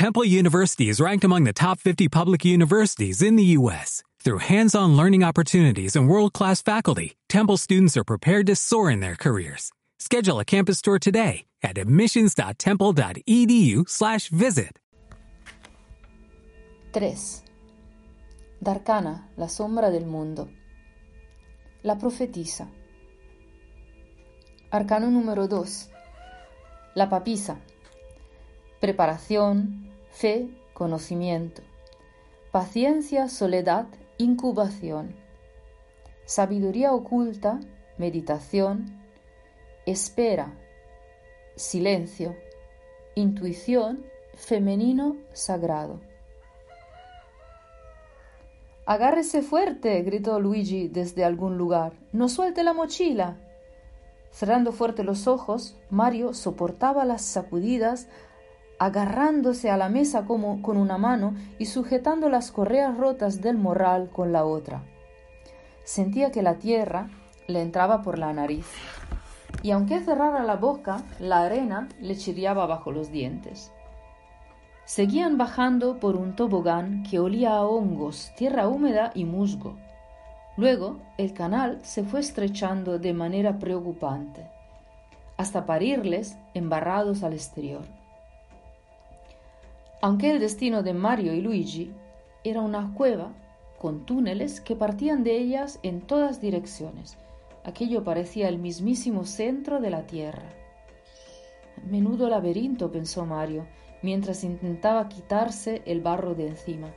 Temple University is ranked among the top 50 public universities in the U.S. Through hands-on learning opportunities and world-class faculty, Temple students are prepared to soar in their careers. Schedule a campus tour today at admissions.temple.edu/visit. 3. Darkana, la sombra del mundo. La profetisa. Arcano número 2. La papisa. Preparación, fe, conocimiento. Paciencia, soledad, incubación. Sabiduría oculta, meditación. Espera, silencio. Intuición, femenino, sagrado. Agárrese fuerte, gritó Luigi desde algún lugar. No suelte la mochila. Cerrando fuerte los ojos, Mario soportaba las sacudidas, agarrándose a la mesa como con una mano y sujetando las correas rotas del morral con la otra. Sentía que la tierra le entraba por la nariz, y aunque cerrara la boca, la arena le chirriaba bajo los dientes. Seguían bajando por un tobogán que olía a hongos, tierra húmeda y musgo. Luego el canal se fue estrechando de manera preocupante, hasta parirles embarrados al exterior. Aunque el destino de Mario y Luigi era una cueva con túneles que partían de ellas en todas direcciones, aquello parecía el mismísimo centro de la tierra. Menudo laberinto, pensó Mario, mientras intentaba quitarse el barro de encima.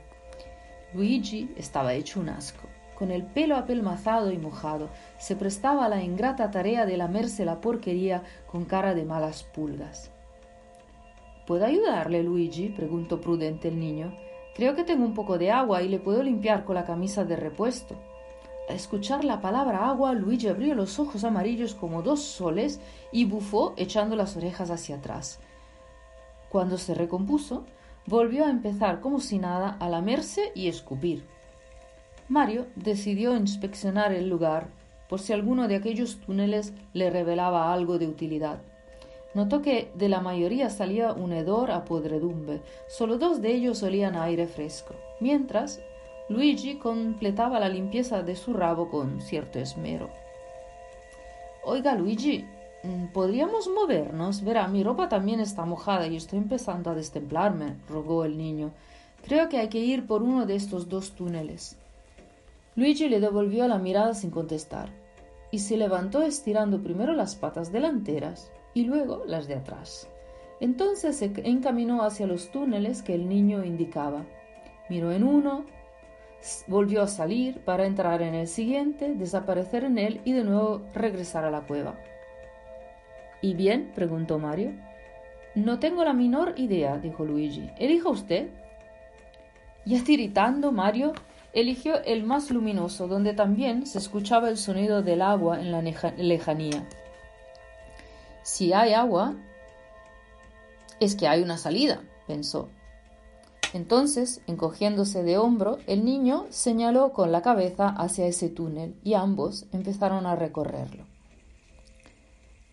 Luigi estaba hecho un asco. Con el pelo apelmazado y mojado, se prestaba a la ingrata tarea de lamerse la porquería con cara de malas pulgas. ¿Puedo ayudarle, Luigi? preguntó prudente el niño. Creo que tengo un poco de agua y le puedo limpiar con la camisa de repuesto. Al escuchar la palabra agua, Luigi abrió los ojos amarillos como dos soles y bufó echando las orejas hacia atrás. Cuando se recompuso, volvió a empezar como si nada a lamerse y escupir. Mario decidió inspeccionar el lugar por si alguno de aquellos túneles le revelaba algo de utilidad. Notó que de la mayoría salía un hedor a podredumbre, solo dos de ellos olían a aire fresco, mientras Luigi completaba la limpieza de su rabo con cierto esmero. Oiga, Luigi, Mm, ¿Podríamos movernos? Verá, mi ropa también está mojada y estoy empezando a destemplarme, rogó el niño. Creo que hay que ir por uno de estos dos túneles. Luigi le devolvió la mirada sin contestar y se levantó estirando primero las patas delanteras y luego las de atrás. Entonces se encaminó hacia los túneles que el niño indicaba. Miró en uno, volvió a salir para entrar en el siguiente, desaparecer en él y de nuevo regresar a la cueva. ¿Y bien? preguntó Mario. No tengo la menor idea, dijo Luigi. Elija usted. Ya tiritando, Mario eligió el más luminoso, donde también se escuchaba el sonido del agua en la lejanía. Si hay agua, es que hay una salida, pensó. Entonces, encogiéndose de hombro, el niño señaló con la cabeza hacia ese túnel y ambos empezaron a recorrerlo.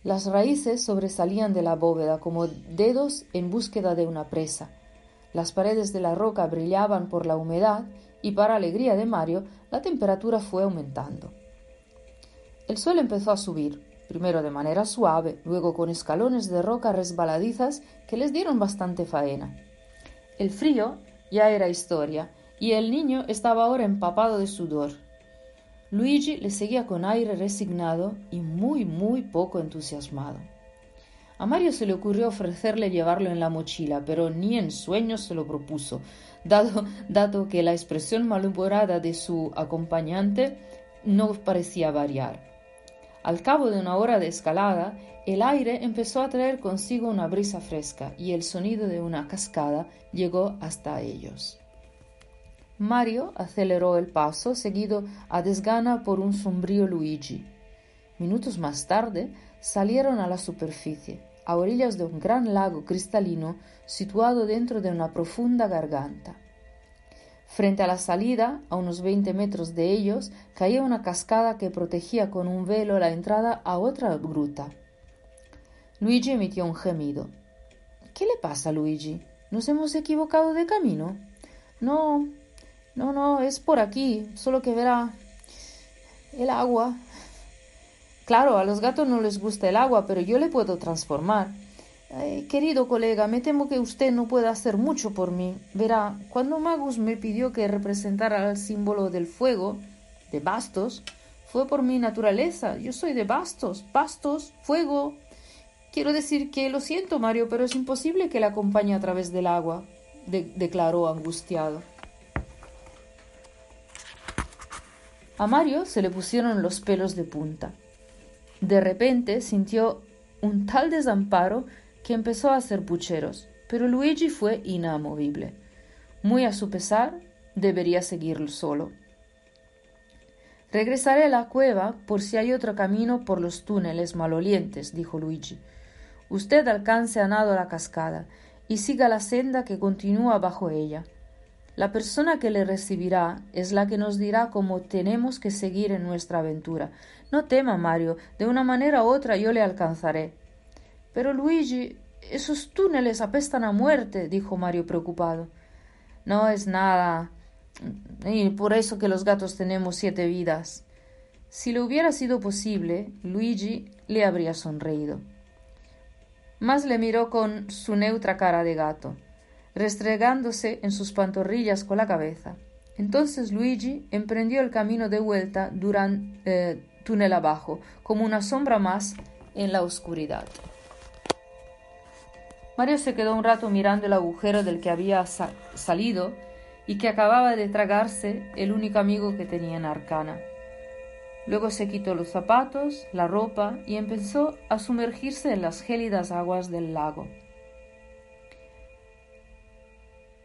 Las raíces sobresalían de la bóveda como dedos en búsqueda de una presa. Las paredes de la roca brillaban por la humedad y para alegría de Mario la temperatura fue aumentando. El suelo empezó a subir, primero de manera suave, luego con escalones de roca resbaladizas que les dieron bastante faena. El frío ya era historia, y el niño estaba ahora empapado de sudor. Luigi le seguía con aire resignado y muy, muy poco entusiasmado. A Mario se le ocurrió ofrecerle llevarlo en la mochila, pero ni en sueños se lo propuso, dado, dado que la expresión malhumorada de su acompañante no parecía variar. Al cabo de una hora de escalada, el aire empezó a traer consigo una brisa fresca y el sonido de una cascada llegó hasta ellos. Mario aceleró el paso, seguido a desgana por un sombrío Luigi. Minutos más tarde salieron a la superficie, a orillas de un gran lago cristalino situado dentro de una profunda garganta. Frente a la salida, a unos veinte metros de ellos, caía una cascada que protegía con un velo la entrada a otra gruta. Luigi emitió un gemido. ¿Qué le pasa, Luigi? ¿Nos hemos equivocado de camino? No, no, no, es por aquí, solo que verá el agua. Claro, a los gatos no les gusta el agua, pero yo le puedo transformar. Querido colega, me temo que usted no puede hacer mucho por mí. Verá, cuando Magus me pidió que representara el símbolo del fuego, de bastos, fue por mi naturaleza. Yo soy de bastos, bastos, fuego. Quiero decir que lo siento, Mario, pero es imposible que le acompañe a través del agua, declaró angustiado. A Mario se le pusieron los pelos de punta. De repente sintió un tal desamparo que empezó a hacer pucheros, pero Luigi fue inamovible. Muy a su pesar, debería seguirlo solo. Regresaré a la cueva por si hay otro camino por los túneles malolientes, dijo Luigi. Usted alcance a nado la cascada y siga la senda que continúa bajo ella. La persona que le recibirá es la que nos dirá cómo tenemos que seguir en nuestra aventura. No tema, Mario, de una manera u otra yo le alcanzaré. Pero Luigi, esos túneles apestan a muerte, dijo Mario preocupado. No es nada. Y por eso que los gatos tenemos siete vidas. Si le hubiera sido posible, Luigi le habría sonreído. Mas le miró con su neutra cara de gato restregándose en sus pantorrillas con la cabeza. Entonces Luigi emprendió el camino de vuelta durante eh, túnel abajo, como una sombra más en la oscuridad. Mario se quedó un rato mirando el agujero del que había salido y que acababa de tragarse el único amigo que tenía en Arcana. Luego se quitó los zapatos, la ropa y empezó a sumergirse en las gélidas aguas del lago.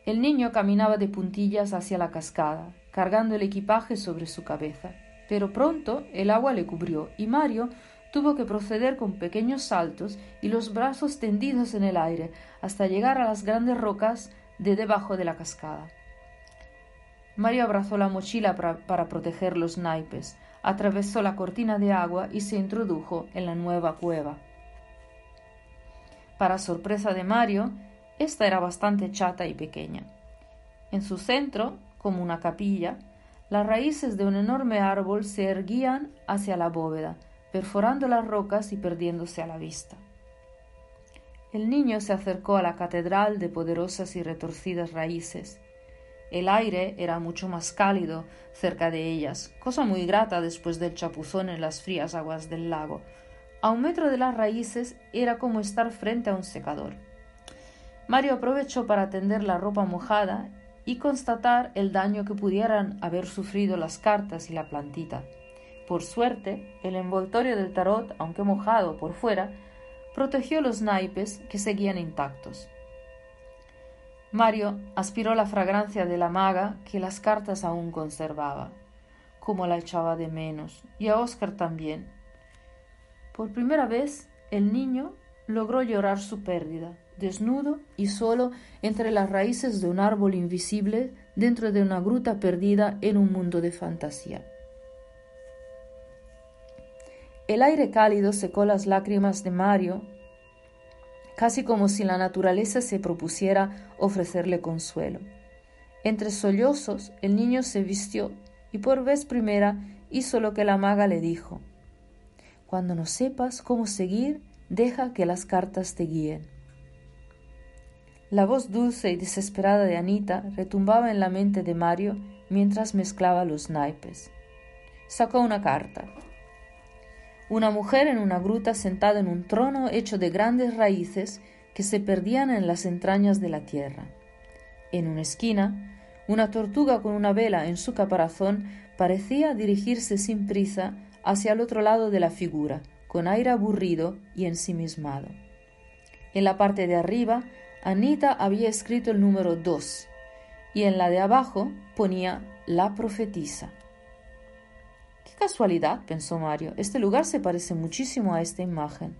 El niño caminaba de puntillas hacia la cascada, cargando el equipaje sobre su cabeza. Pero pronto el agua le cubrió y Mario tuvo que proceder con pequeños saltos y los brazos tendidos en el aire hasta llegar a las grandes rocas de debajo de la cascada. Mario abrazó la mochila para, para, proteger los naipes, atravesó la cortina de agua y se introdujo en la nueva cueva. Para sorpresa de Mario, esta era bastante chata y pequeña. En su centro, como una capilla, las raíces de un enorme árbol se erguían hacia la bóveda, perforando las rocas y perdiéndose a la vista. El niño se acercó a la catedral de poderosas y retorcidas raíces. El aire era mucho más cálido cerca de ellas, cosa muy grata después del chapuzón en las frías aguas del lago. A un metro de las raíces era como estar frente a un secador. Mario aprovechó para tender la ropa mojada y constatar el daño que pudieran haber sufrido las cartas y la plantita. Por suerte, el envoltorio del tarot, aunque mojado por fuera, protegió los naipes que seguían intactos. Mario aspiró la fragancia de la maga que las cartas aún conservaba, como la echaba de menos, y a Oscar también. Por primera vez, el niño logró llorar su pérdida desnudo y solo entre las raíces de un árbol invisible dentro de una gruta perdida en un mundo de fantasía. El aire cálido secó las lágrimas de Mario, casi como si la naturaleza se propusiera ofrecerle consuelo. Entre sollozos, el niño se vistió y por vez primera hizo lo que la maga le dijo. Cuando no sepas cómo seguir, deja que las cartas te guíen. La voz dulce y desesperada de Anita retumbaba en la mente de Mario mientras mezclaba los naipes. Sacó una carta. Una mujer en una gruta sentada en un trono hecho de grandes raíces que se perdían en las entrañas de la tierra. En una esquina, una tortuga con una vela en su caparazón parecía dirigirse sin prisa hacia el otro lado de la figura, con aire aburrido y ensimismado. En la parte de arriba Anita había escrito el número dos y en la de abajo ponía la profetisa. Casualidad, pensó Mario, este lugar se parece muchísimo a esta imagen.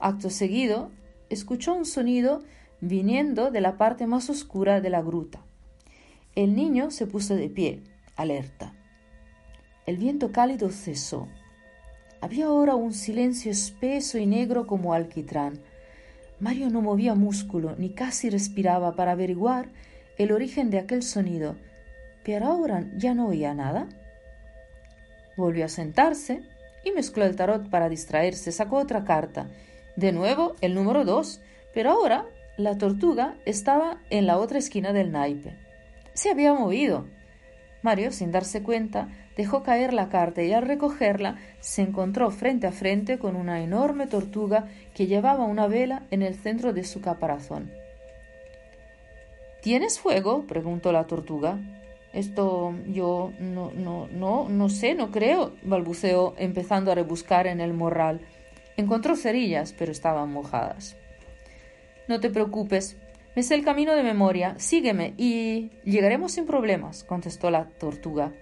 Acto seguido, escuchó un sonido viniendo de la parte más oscura de la gruta. El niño se puso de pie, alerta. El viento cálido cesó. Había ahora un silencio espeso y negro como alquitrán, Mario no movía músculo ni casi respiraba para averiguar el origen de aquel sonido, pero ahora ya no oía nada. Volvió a sentarse y mezcló el tarot para distraerse. Sacó otra carta. De nuevo el número dos, pero ahora la tortuga estaba en la otra esquina del naipe. Se había movido. Mario, sin darse cuenta, dejó caer la carta y al recogerla se encontró frente a frente con una enorme tortuga que llevaba una vela en el centro de su caparazón. ¿Tienes fuego? preguntó la tortuga. Esto yo no, no, no, no sé, no creo, balbuceó, empezando a rebuscar en el morral. Encontró cerillas, pero estaban mojadas. No te preocupes, me sé el camino de memoria, sígueme y llegaremos sin problemas, contestó la tortuga.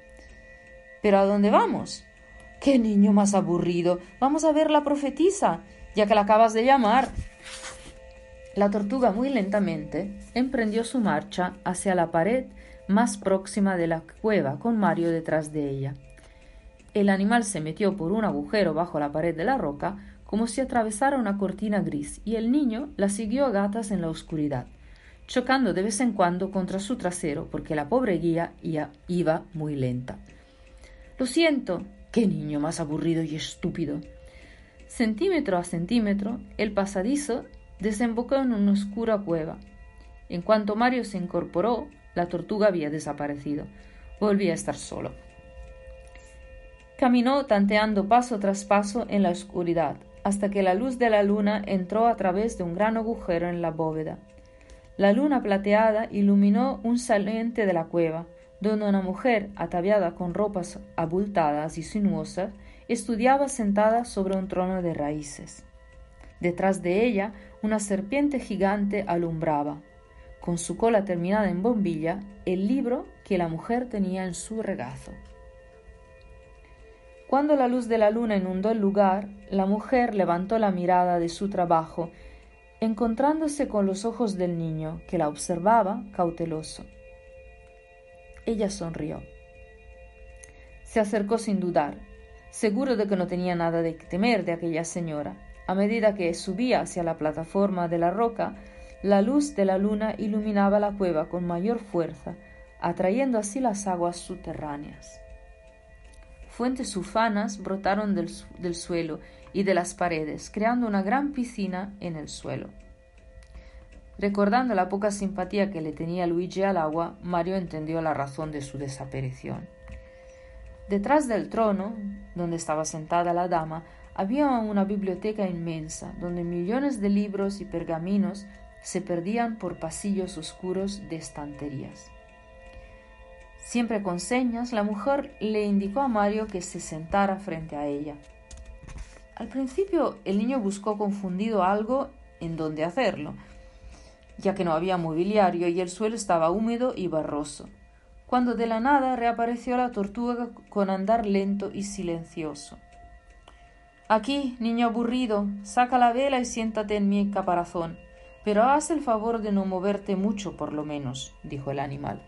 ¿Pero a dónde vamos? ¡Qué niño más aburrido! Vamos a ver la profetisa, ya que la acabas de llamar. La tortuga muy lentamente emprendió su marcha hacia la pared más próxima de la cueva, con Mario detrás de ella. El animal se metió por un agujero bajo la pared de la roca, como si atravesara una cortina gris, y el niño la siguió a gatas en la oscuridad, chocando de vez en cuando contra su trasero, porque la pobre guía iba muy lenta. Lo siento. Qué niño más aburrido y estúpido. Centímetro a centímetro, el pasadizo desembocó en una oscura cueva. En cuanto Mario se incorporó, la tortuga había desaparecido. Volvía a estar solo. Caminó tanteando paso tras paso en la oscuridad, hasta que la luz de la luna entró a través de un gran agujero en la bóveda. La luna plateada iluminó un saliente de la cueva, donde una mujer ataviada con ropas abultadas y sinuosas estudiaba sentada sobre un trono de raíces. Detrás de ella una serpiente gigante alumbraba, con su cola terminada en bombilla, el libro que la mujer tenía en su regazo. Cuando la luz de la luna inundó el lugar, la mujer levantó la mirada de su trabajo, encontrándose con los ojos del niño, que la observaba cauteloso. Ella sonrió. Se acercó sin dudar, seguro de que no tenía nada de temer de aquella señora. A medida que subía hacia la plataforma de la roca, la luz de la luna iluminaba la cueva con mayor fuerza, atrayendo así las aguas subterráneas. Fuentes ufanas brotaron del, del, suelo y de las paredes, creando una gran piscina en el suelo. Recordando la poca simpatía que le tenía Luigi al agua, Mario entendió la razón de su desaparición. Detrás del trono, donde estaba sentada la dama, había una biblioteca inmensa, donde millones de libros y pergaminos se perdían por pasillos oscuros de estanterías. Siempre con señas, la mujer le indicó a Mario que se sentara frente a ella. Al principio el niño buscó confundido algo en donde hacerlo, ya que no había mobiliario y el suelo estaba húmedo y barroso, cuando de la nada reapareció la tortuga con andar lento y silencioso. Aquí, niño aburrido, saca la vela y siéntate en mi caparazón. Pero haz el favor de no moverte mucho, por lo menos, dijo el animal.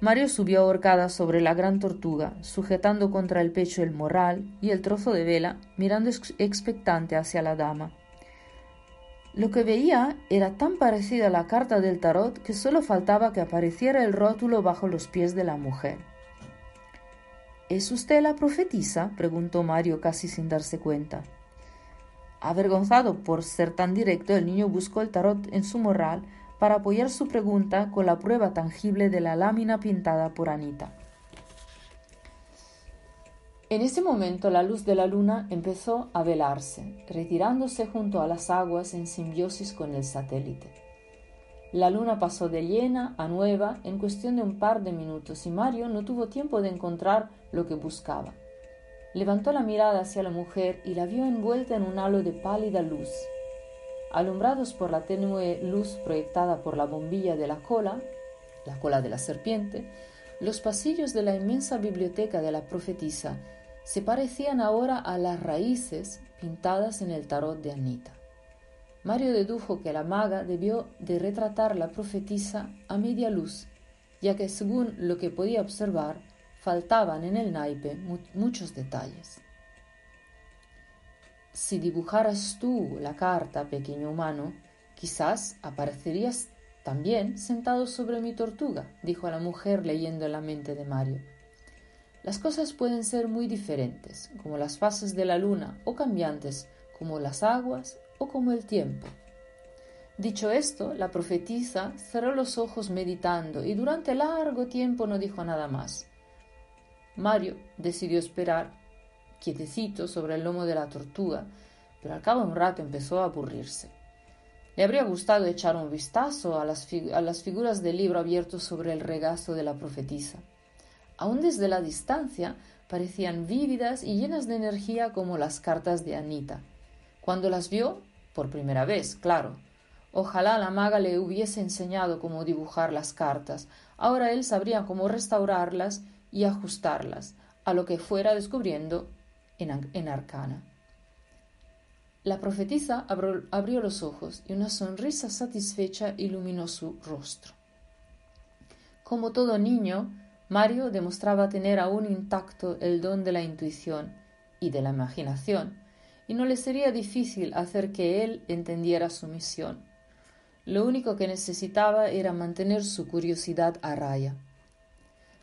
Mario subió ahorcada sobre la gran tortuga, sujetando contra el pecho el morral y el trozo de vela, mirando expectante hacia la dama. Lo que veía era tan parecida a la carta del tarot que solo faltaba que apareciera el rótulo bajo los pies de la mujer. ¿Es usted la profetisa? preguntó Mario casi sin darse cuenta. Avergonzado por ser tan directo, el niño buscó el tarot en su morral para apoyar su pregunta con la prueba tangible de la lámina pintada por Anita. En ese momento la luz de la luna empezó a velarse, retirándose junto a las aguas en simbiosis con el satélite. La luna pasó de llena a nueva en cuestión de un par de minutos y Mario no tuvo tiempo de encontrar lo que buscaba. Levantó la mirada hacia la mujer y la vio envuelta en un halo de pálida luz. Alumbrados por la tenue luz proyectada por la bombilla de la cola, la cola de la serpiente, los pasillos de la inmensa biblioteca de la profetisa se parecían ahora a las raíces pintadas en el tarot de Anita. Mario dedujo que la maga debió de retratar la profetisa a media luz, ya que según lo que podía observar, faltaban en el naipe muchos detalles. si dibujaras tú la carta, pequeño humano, quizás aparecerías también sentado sobre mi tortuga, dijo la mujer leyendo en la mente de Mario. Las cosas pueden ser muy diferentes, como las fases de la luna, o cambiantes, como las aguas o como el tiempo. Dicho esto, la profetisa cerró los ojos meditando y durante largo tiempo no dijo nada más. Mario decidió esperar, quietecito sobre el lomo de la tortuga, pero al cabo de un rato empezó a aburrirse. Le habría gustado echar un vistazo a las, figuras del libro abierto sobre el regazo de la profetisa. Aún desde la distancia parecían vívidas y llenas de energía como las cartas de Anita. Cuando las vio, por primera vez, claro, Ojalá la maga le hubiese enseñado cómo dibujar las cartas. Ahora él sabría cómo restaurarlas y ajustarlas a lo que fuera descubriendo en, arcana. La profetisa abrió los ojos y una sonrisa satisfecha iluminó su rostro. Como todo niño, Mario demostraba tener aún intacto el don de la intuición y de la imaginación, y no le sería difícil hacer que él entendiera su misión. Lo único que necesitaba era mantener su curiosidad a raya.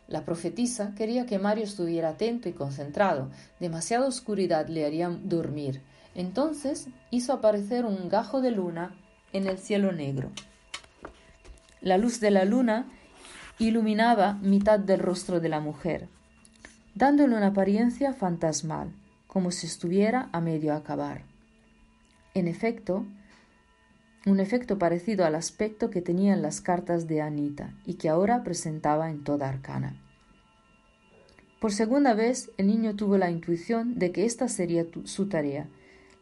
La profetisa quería que Mario estuviera atento y concentrado. Demasiada oscuridad le haría dormir. Entonces hizo aparecer un gajo de luna en el cielo negro. La luz de la luna iluminaba mitad del rostro de la mujer, dándole una apariencia fantasmal, como si estuviera a medio acabar. En efecto, un efecto parecido al aspecto que tenían las cartas de Anita y que ahora presentaba en toda Arcana. Por segunda vez el niño tuvo la intuición de que esta sería su tarea,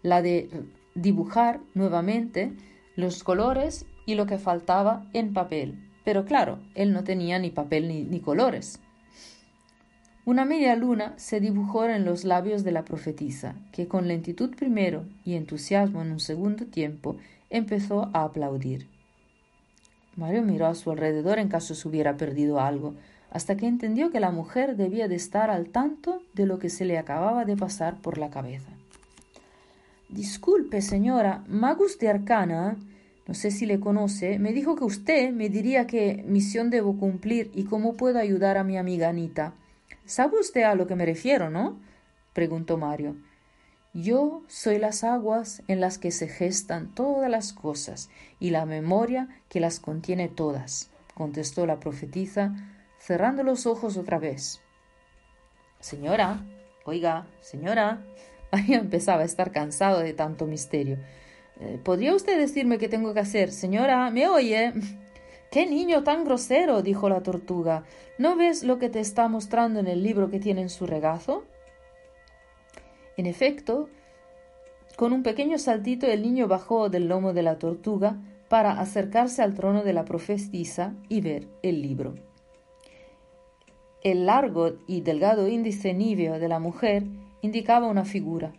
la de dibujar nuevamente los colores y lo que faltaba en papel. Pero claro, él no tenía ni papel ni, ni colores. Una media luna se dibujó en los labios de la profetisa, que con lentitud primero y entusiasmo en un segundo tiempo empezó a aplaudir. Mario miró a su alrededor en caso se hubiera perdido algo, hasta que entendió que la mujer debía de estar al tanto de lo que se le acababa de pasar por la cabeza. Disculpe, señora, Magus de Arcana, no sé si le conoce, me dijo que usted me diría qué misión debo cumplir y cómo puedo ayudar a mi amiga Anita. ¿Sabe usted a lo que me refiero, no? preguntó Mario. Yo soy las aguas en las que se gestan todas las cosas y la memoria que las contiene todas, contestó la profetisa, cerrando los ojos otra vez. Señora, oiga, señora. María empezaba a estar cansado de tanto misterio. Eh, ¿Podría usted decirme qué tengo que hacer? Señora, ¿me oye? ¡Qué niño tan grosero! dijo la tortuga. ¿No ves lo que te está mostrando en el libro que tiene en su regazo? En efecto, con un pequeño saltito el niño bajó del lomo de la tortuga para acercarse al trono de la profetisa y ver el libro. El largo y delgado índice níveo de la mujer indicaba una figura,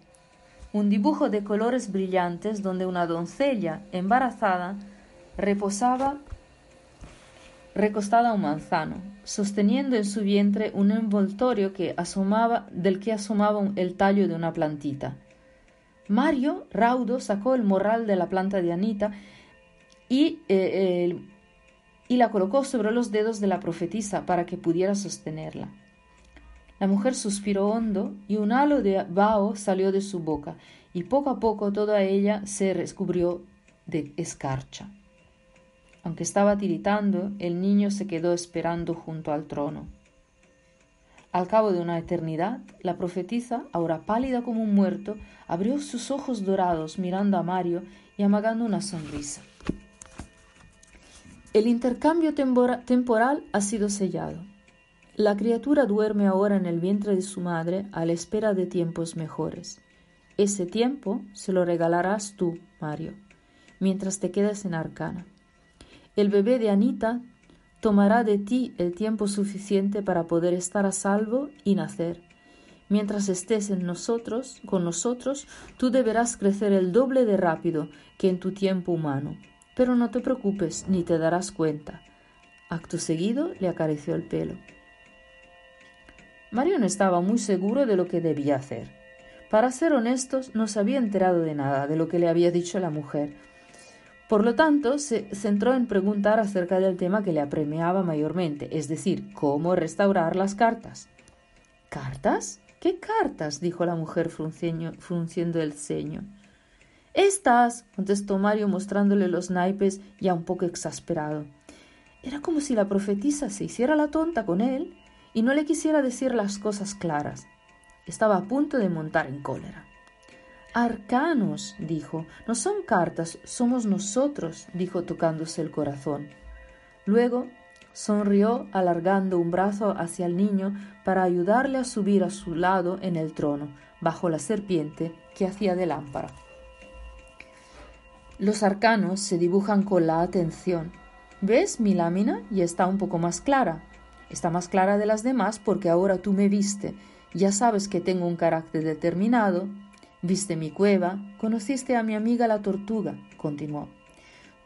un dibujo de colores brillantes donde una doncella embarazada reposaba recostada a un manzano, sosteniendo en su vientre un envoltorio que asomaba, del que asomaba el tallo de una plantita. Mario, raudo, sacó el morral de la planta de Anita y, eh, y la colocó sobre los dedos de la profetisa para que pudiera sostenerla. La mujer suspiró hondo y un halo de vaho salió de su boca, y poco a poco toda ella se descubrió de escarcha. Aunque estaba tiritando, el niño se quedó esperando junto al trono. Al cabo de una eternidad, la profetisa, ahora pálida como un muerto, abrió sus ojos dorados mirando a Mario y amagando una sonrisa. El intercambio temporal ha sido sellado. La criatura duerme ahora en el vientre de su madre a la espera de tiempos mejores. Ese tiempo se lo regalarás tú, Mario, mientras te quedas en Arcana. El bebé de Anita tomará de ti el tiempo suficiente para poder estar a salvo y nacer. Mientras estés en nosotros, con nosotros, tú deberás crecer el doble de rápido que en tu tiempo humano. Pero no te preocupes, ni te darás cuenta. Acto seguido le acarició el pelo. Mario no estaba muy seguro de lo que debía hacer. Para ser honestos, no se había enterado de nada de lo que le había dicho la mujer. Por lo tanto, se centró en preguntar acerca del tema que le apremiaba mayormente, es decir, cómo restaurar las cartas. ¿Cartas? ¿Qué cartas? dijo la mujer frunciendo el ceño. Estas, contestó Mario mostrándole los naipes ya un poco exasperado. Era como si la profetisa se hiciera la tonta con él y no le quisiera decir las cosas claras. Estaba a punto de montar en cólera. Arcanos, dijo. No son cartas, somos nosotros, dijo tocándose el corazón. Luego sonrió alargando un brazo hacia el niño para ayudarle a subir a su lado en el trono, bajo la serpiente que hacía de lámpara. Los arcanos se dibujan con la atención. ¿Ves mi lámina? Y está un poco más clara. Está más clara de las demás porque ahora tú me viste. Ya sabes que tengo un carácter determinado. Viste mi cueva, conociste a mi amiga la tortuga, continuó.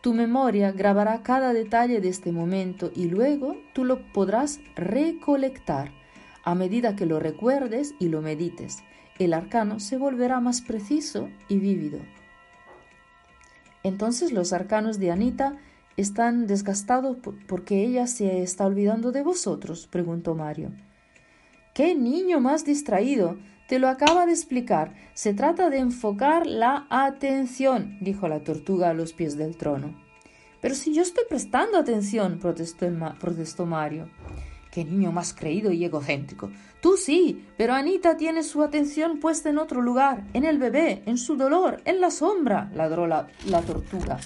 Tu memoria grabará cada detalle de este momento y luego tú lo podrás recolectar. A medida que lo recuerdes y lo medites, el arcano se volverá más preciso y vívido. Entonces los arcanos de Anita están desgastados porque ella se está olvidando de vosotros, preguntó Mario. ¡Qué niño más distraído! Te lo acaba de explicar. Se trata de enfocar la atención, dijo la tortuga a los pies del trono. Pero si yo estoy prestando atención, protestó, protestó Mario. Qué niño más creído y egocéntrico. Tú sí, pero Anita tiene su atención puesta en otro lugar, en el bebé, en su dolor, en la sombra, ladró la, la tortuga.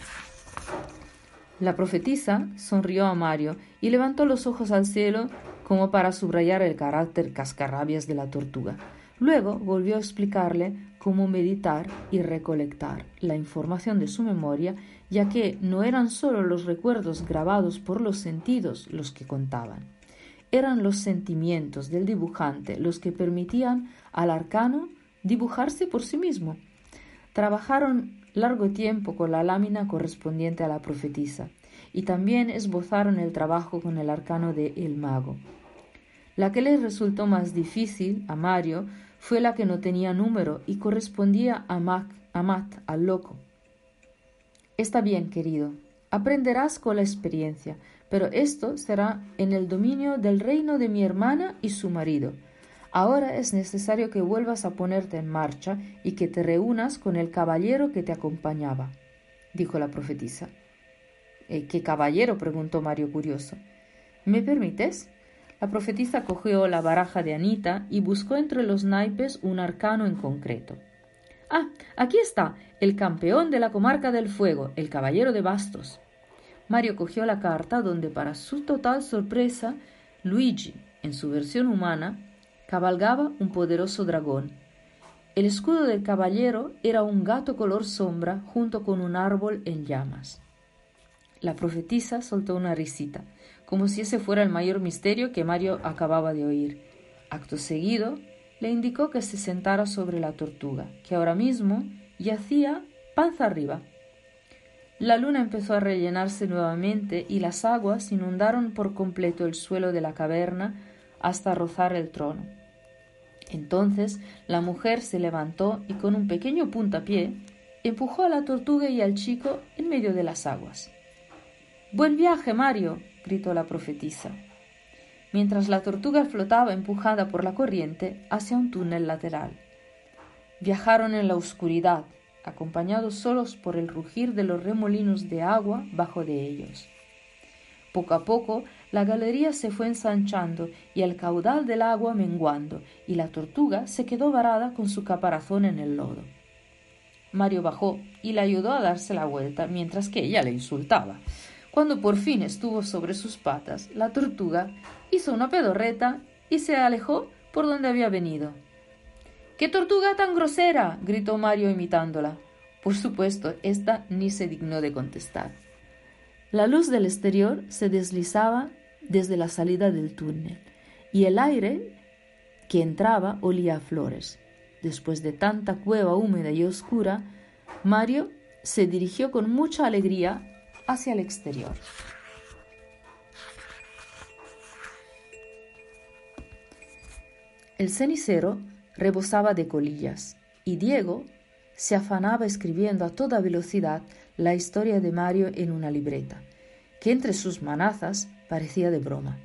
La profetisa sonrió a Mario y levantó los ojos al cielo como para subrayar el carácter cascarrabias de la tortuga. Luego volvió a explicarle cómo meditar y recolectar la información de su memoria, ya que no eran sólo los recuerdos grabados por los sentidos los que contaban eran los sentimientos del dibujante los que permitían al arcano dibujarse por sí mismo. Trabajaron largo tiempo con la lámina correspondiente a la profetisa y también esbozaron el trabajo con el arcano de El Mago. La que les resultó más difícil a Mario fue la que no tenía número y correspondía a, Mac, a Matt, al loco. Está bien, querido, aprenderás con la experiencia, pero esto será en el dominio del reino de mi hermana y su marido. Ahora es necesario que vuelvas a ponerte en marcha y que te reúnas con el caballero que te acompañaba, dijo la profetisa. Eh, ¿Qué caballero? preguntó Mario curioso. ¿Me permites? La profetisa cogió la baraja de Anita y buscó entre los naipes un arcano en concreto. Ah, aquí está, el campeón de la comarca del fuego, el caballero de bastos. Mario cogió la carta donde, para su total sorpresa, Luigi, en su versión humana, cabalgaba un poderoso dragón. El escudo del caballero era un gato color sombra junto con un árbol en llamas. La profetisa soltó una risita, como si ese fuera el mayor misterio que Mario acababa de oír. Acto seguido, le indicó que se sentara sobre la tortuga, que ahora mismo yacía panza arriba. La luna empezó a rellenarse nuevamente y las aguas inundaron por completo el suelo de la caverna hasta rozar el trono. Entonces la mujer se levantó y con un pequeño puntapié empujó a la tortuga y al chico en medio de las aguas. Buen viaje, Mario, gritó la profetisa, mientras la tortuga flotaba empujada por la corriente hacia un túnel lateral. Viajaron en la oscuridad, acompañados solos por el rugir de los remolinos de agua bajo de ellos. Poco a poco la galería se fue ensanchando y el caudal del agua menguando, y la tortuga se quedó varada con su caparazón en el lodo. Mario bajó y le ayudó a darse la vuelta mientras que ella le insultaba. Cuando por fin estuvo sobre sus patas, la tortuga hizo una pedorreta y se alejó por donde había venido. ¡Qué tortuga tan grosera! gritó Mario imitándola. Por supuesto, ésta ni se dignó de contestar. La luz del exterior se deslizaba desde la salida del túnel y el aire que entraba olía a flores. Después de tanta cueva húmeda y oscura, Mario se dirigió con mucha alegría hacia el exterior. El cenicero rebosaba de colillas. y Diego se afanaba escribiendo a toda velocidad la historia de Mario en una libreta, que entre sus manazas parecía de broma.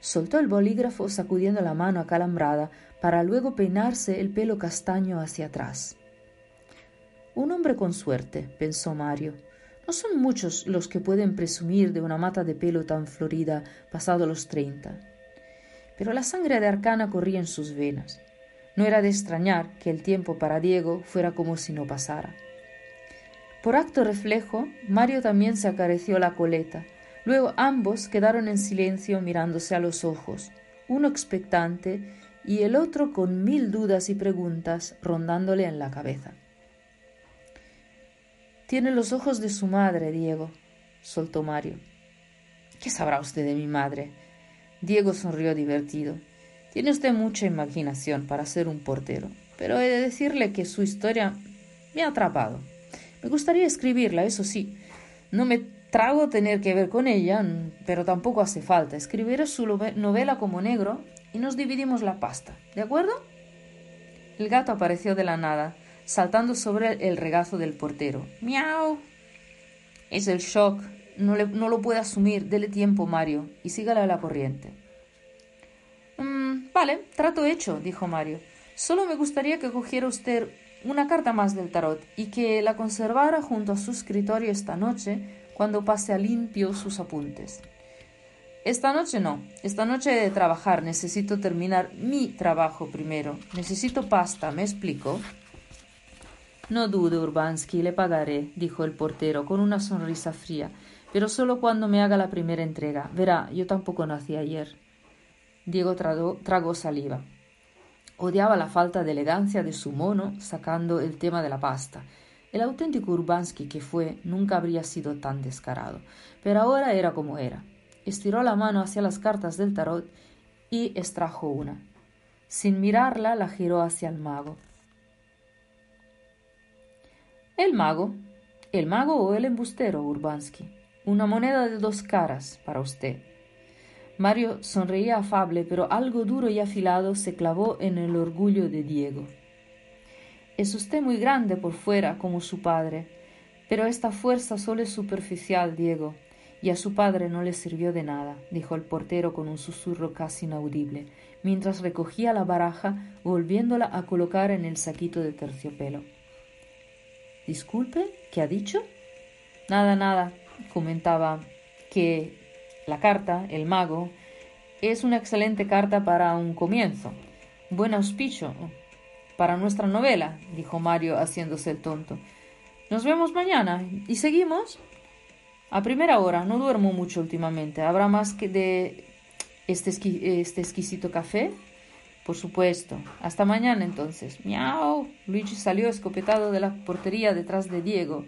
Soltó el bolígrafo sacudiendo la mano acalambrada para luego peinarse el pelo castaño hacia atrás. Un hombre con suerte, pensó Mario. No son muchos los que pueden presumir de una mata de pelo tan florida pasado los treinta. Pero la sangre de Arcana corría en sus venas. No era de extrañar que el tiempo para Diego fuera como si no pasara. Por acto reflejo, Mario también se acarició la coleta. Luego ambos quedaron en silencio mirándose a los ojos, uno expectante y el otro con mil dudas y preguntas rondándole en la cabeza. Tiene los ojos de su madre, Diego, soltó Mario. ¿Qué sabrá usted de mi madre? Diego sonrió divertido. Tiene usted mucha imaginación para ser un portero, pero he de decirle que su historia me ha atrapado. Me gustaría escribirla, eso sí. No me trago tener que ver con ella, pero tampoco hace falta. Escribiré su novela como negro y nos dividimos la pasta, ¿de acuerdo? El gato apareció de la nada, saltando sobre el regazo del portero. ¡Miau! Es el shock. No, no lo puede asumir. Dele tiempo, Mario, y sígale a la corriente. Mm, vale, trato hecho, dijo Mario. Solo me gustaría que cogiera usted una carta más del tarot y que la conservara junto a su escritorio esta noche cuando pase a limpio sus apuntes. Esta noche no, esta noche he de trabajar, necesito terminar mi trabajo primero. Necesito pasta, ¿me explico? No dude, Urbansky, le pagaré, dijo el portero con una sonrisa fría, pero solo cuando me haga la primera entrega. Verá, yo tampoco nací ayer. Diego tragó, saliva. Odiaba la falta de elegancia de su mono sacando el tema de la pasta. El auténtico Urbansky que fue nunca habría sido tan descarado, pero ahora era como era. Estiró la mano hacia las cartas del tarot y extrajo una. Sin mirarla, la giró hacia el mago. El mago. El mago o el embustero, Urbansky. Una moneda de dos caras para usted. Mario sonreía afable, pero algo duro y afilado se clavó en el orgullo de Diego. Es usted muy grande por fuera, como su padre, pero esta fuerza solo es superficial, Diego, y a su padre no le sirvió de nada, dijo el portero con un susurro casi inaudible, mientras recogía la baraja, volviéndola a colocar en el saquito de terciopelo. Disculpe, ¿qué ha dicho? Nada, nada, comentaba que la carta, el mago, es una excelente carta para un comienzo. Buen auspicio para nuestra novela, dijo Mario haciéndose el tonto. Nos vemos mañana y seguimos. A primera hora, no duermo mucho últimamente. ¿Habrá más que de este, este exquisito café? Por supuesto. Hasta mañana entonces. Miau. Luigi salió escopetado de la portería detrás de Diego.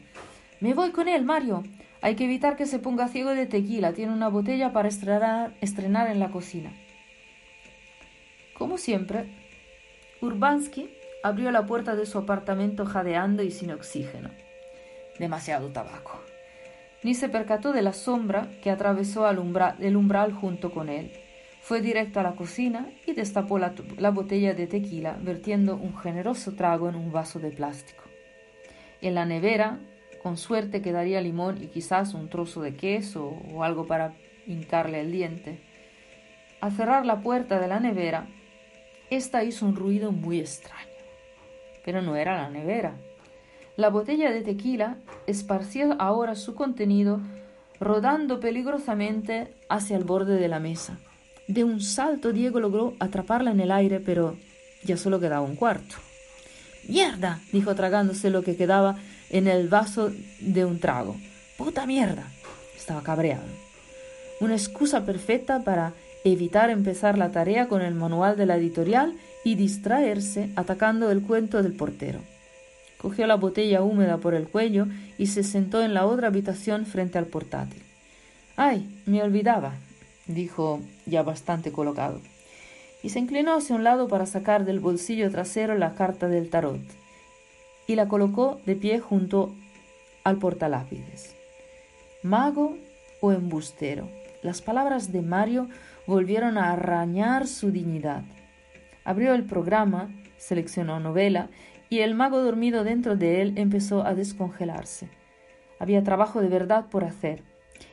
Me voy con él, Mario. Hay que evitar que se ponga ciego de tequila. Tiene una botella para estrenar, en la cocina. Como siempre, Urbansky abrió la puerta de su apartamento jadeando y sin oxígeno. Demasiado tabaco. Ni se percató de la sombra que atravesó el umbral junto con él. Fue directo a la cocina y destapó la botella de tequila, vertiendo un generoso trago en un vaso de plástico. En la nevera con suerte quedaría limón y quizás un trozo de queso o algo para hincarle el diente. Al cerrar la puerta de la nevera, ésta hizo un ruido muy extraño. Pero no era la nevera. La botella de tequila esparcía ahora su contenido rodando peligrosamente hacia el borde de la mesa. De un salto Diego logró atraparla en el aire, pero ya solo quedaba un cuarto. ¡Mierda! dijo tragándose lo que quedaba en el vaso de un trago. ¡Puta mierda! Estaba cabreado. Una excusa perfecta para evitar empezar la tarea con el manual de la editorial y distraerse atacando el cuento del portero. Cogió la botella húmeda por el cuello y se sentó en la otra habitación frente al portátil. ¡Ay! Me olvidaba, dijo ya bastante colocado. Y se inclinó hacia un lado para sacar del bolsillo trasero la carta del tarot y la colocó de pie junto al portalápides. Mago o embustero. Las palabras de Mario volvieron a arañar su dignidad. Abrió el programa, seleccionó novela y el mago dormido dentro de él empezó a descongelarse. Había trabajo de verdad por hacer.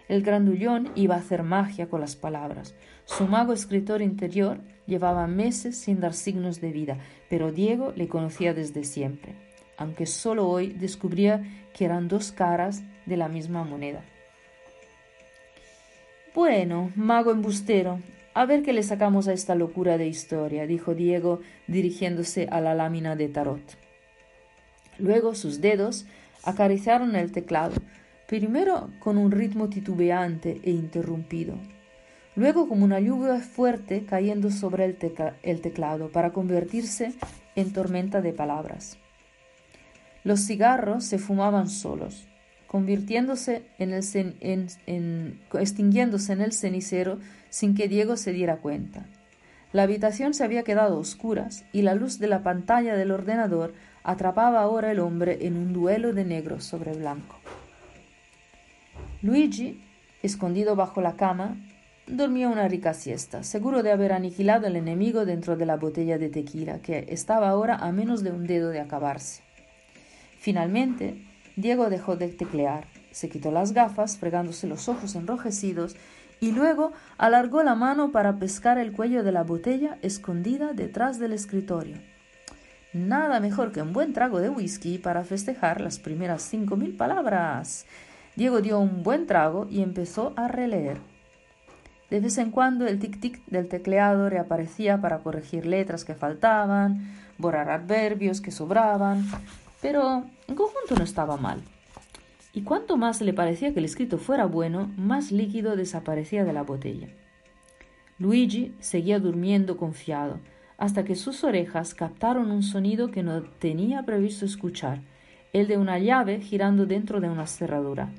El grandullón iba a hacer magia con las palabras. Su mago escritor interior llevaba meses sin dar signos de vida, pero Diego le conocía desde siempre, aunque solo hoy descubría que eran dos caras de la misma moneda. Bueno, mago embustero, a ver qué le sacamos a esta locura de historia, dijo Diego dirigiéndose a la lámina de tarot. Luego sus dedos acariciaron el teclado, primero con un ritmo titubeante e interrumpido, luego como una lluvia fuerte cayendo sobre el, teclado para convertirse en tormenta de palabras. Los cigarros se fumaban solos, convirtiéndose en el en, extinguiéndose en el cenicero sin que Diego se diera cuenta. La habitación se había quedado a oscuras y la luz de la pantalla del ordenador atrapaba ahora el hombre en un duelo de negro sobre blanco. Luigi, escondido bajo la cama, dormía una rica siesta, seguro de haber aniquilado al enemigo dentro de la botella de tequila, que estaba ahora a menos de un dedo de acabarse. Finalmente, Diego dejó de teclear, se quitó las gafas, fregándose los ojos enrojecidos, y luego alargó la mano para pescar el cuello de la botella escondida detrás del escritorio. Nada mejor que un buen trago de whisky para festejar las primeras cinco mil palabras. Diego dio un buen trago y empezó a releer. De vez en cuando el tic-tic del tecleado reaparecía para corregir letras que faltaban, borrar adverbios que sobraban, pero en conjunto no estaba mal. Y cuanto más le parecía que el escrito fuera bueno, más líquido desaparecía de la botella. Luigi seguía durmiendo confiado, hasta que sus orejas captaron un sonido que no tenía previsto escuchar, el de una llave girando dentro de una cerradura.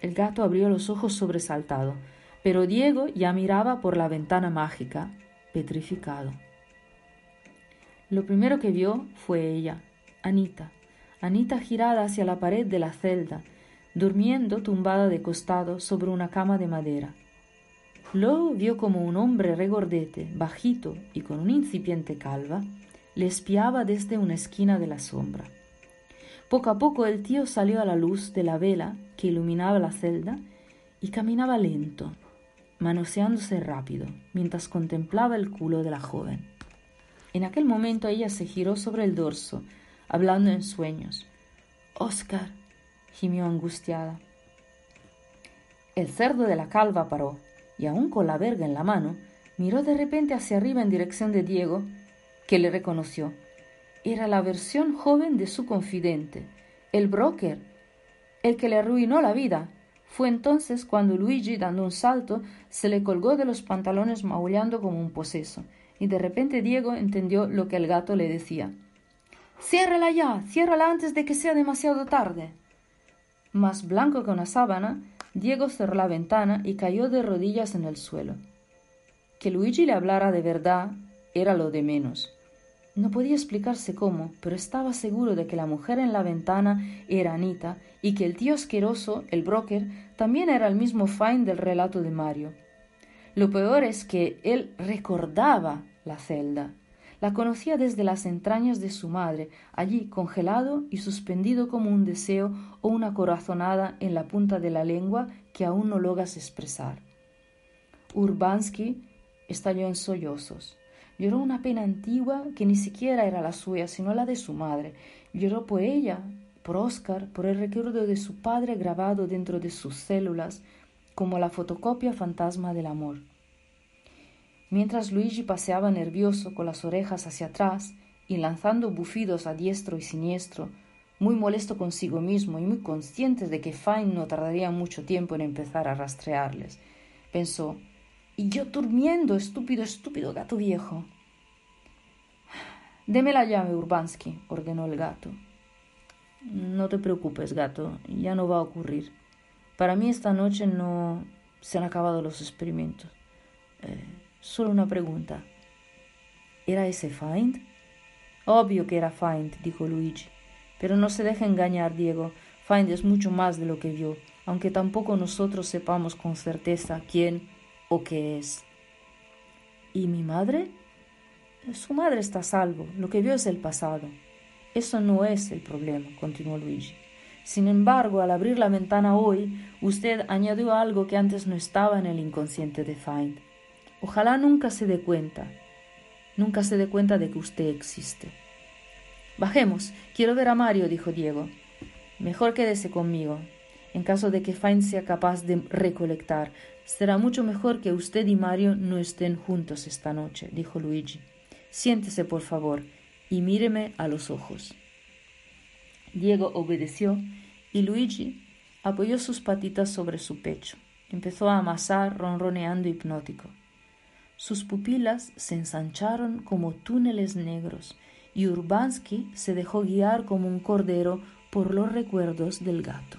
El gato abrió los ojos sobresaltado, pero Diego ya miraba por la ventana mágica, petrificado. Lo primero que vio fue ella, Anita, Anita girada hacia la pared de la celda, durmiendo tumbada de costado sobre una cama de madera. Luego vio como un hombre regordete, bajito y con una incipiente calva, le espiaba desde una esquina de la sombra. Poco a poco el tío salió a la luz de la vela que iluminaba la celda y caminaba lento, manoseándose rápido, mientras contemplaba el culo de la joven. En aquel momento ella se giró sobre el dorso, hablando en sueños. Oscar, gimió angustiada. El cerdo de la calva paró y aún con la verga en la mano, miró de repente hacia arriba en dirección de Diego, que le reconoció. Era la versión joven de su confidente, el broker, el que le arruinó la vida. Fue entonces cuando Luigi, dando un salto, se le colgó de los pantalones maullando como un poseso, y de repente Diego entendió lo que el gato le decía. Ciérrala ya, ciérrala antes de que sea demasiado tarde. Más blanco que una sábana, Diego cerró la ventana y cayó de rodillas en el suelo. Que Luigi le hablara de verdad era lo de menos. No podía explicarse cómo, pero estaba seguro de que la mujer en la ventana era Anita y que el tío asqueroso, el broker, también era el mismo Fine del relato de Mario. Lo peor es que él recordaba la celda. La conocía desde las entrañas de su madre, allí congelado y suspendido como un deseo o una corazonada en la punta de la lengua que aún no logras expresar. Urbansky estalló en sollozos. Lloró una pena antigua que ni siquiera era la suya, sino la de su madre. Lloró por ella, por Oscar, por el recuerdo de su padre grabado dentro de sus células, como la fotocopia fantasma del amor. Mientras Luigi paseaba nervioso con las orejas hacia atrás y lanzando bufidos a diestro y siniestro, muy molesto consigo mismo y muy consciente de que Fine no tardaría mucho tiempo en empezar a rastrearles, pensó y yo durmiendo, estúpido, estúpido gato viejo. Deme la llave, Urbansky, ordenó el gato. No te preocupes, gato, ya no va a ocurrir. Para mí esta noche no se han acabado los experimentos. Eh, Solo una pregunta. ¿Era ese Find? Obvio que era Find, dijo Luigi. Pero no se deje engañar, Diego. Find es mucho más de lo que vio, aunque tampoco nosotros sepamos con certeza quién o qué es. ¿Y mi madre? Su madre está a salvo. Lo que vio es el pasado. Eso no es el problema, continuó Luigi. Sin embargo, al abrir la ventana hoy, usted añadió algo que antes no estaba en el inconsciente de Find. Ojalá nunca se dé cuenta, nunca se dé cuenta de que usted existe. Bajemos, quiero ver a Mario, dijo Diego. Mejor quédese conmigo. En caso de que Find sea capaz de recolectar, será mucho mejor que usted y Mario no estén juntos esta noche, dijo Luigi. Siéntese, por favor, y míreme a los ojos. Diego obedeció y Luigi apoyó sus patitas sobre su pecho. Empezó a amasar, ronroneando hipnótico. Sus pupilas se ensancharon como túneles negros y Urbansky se dejó guiar como un cordero por los recuerdos del gato.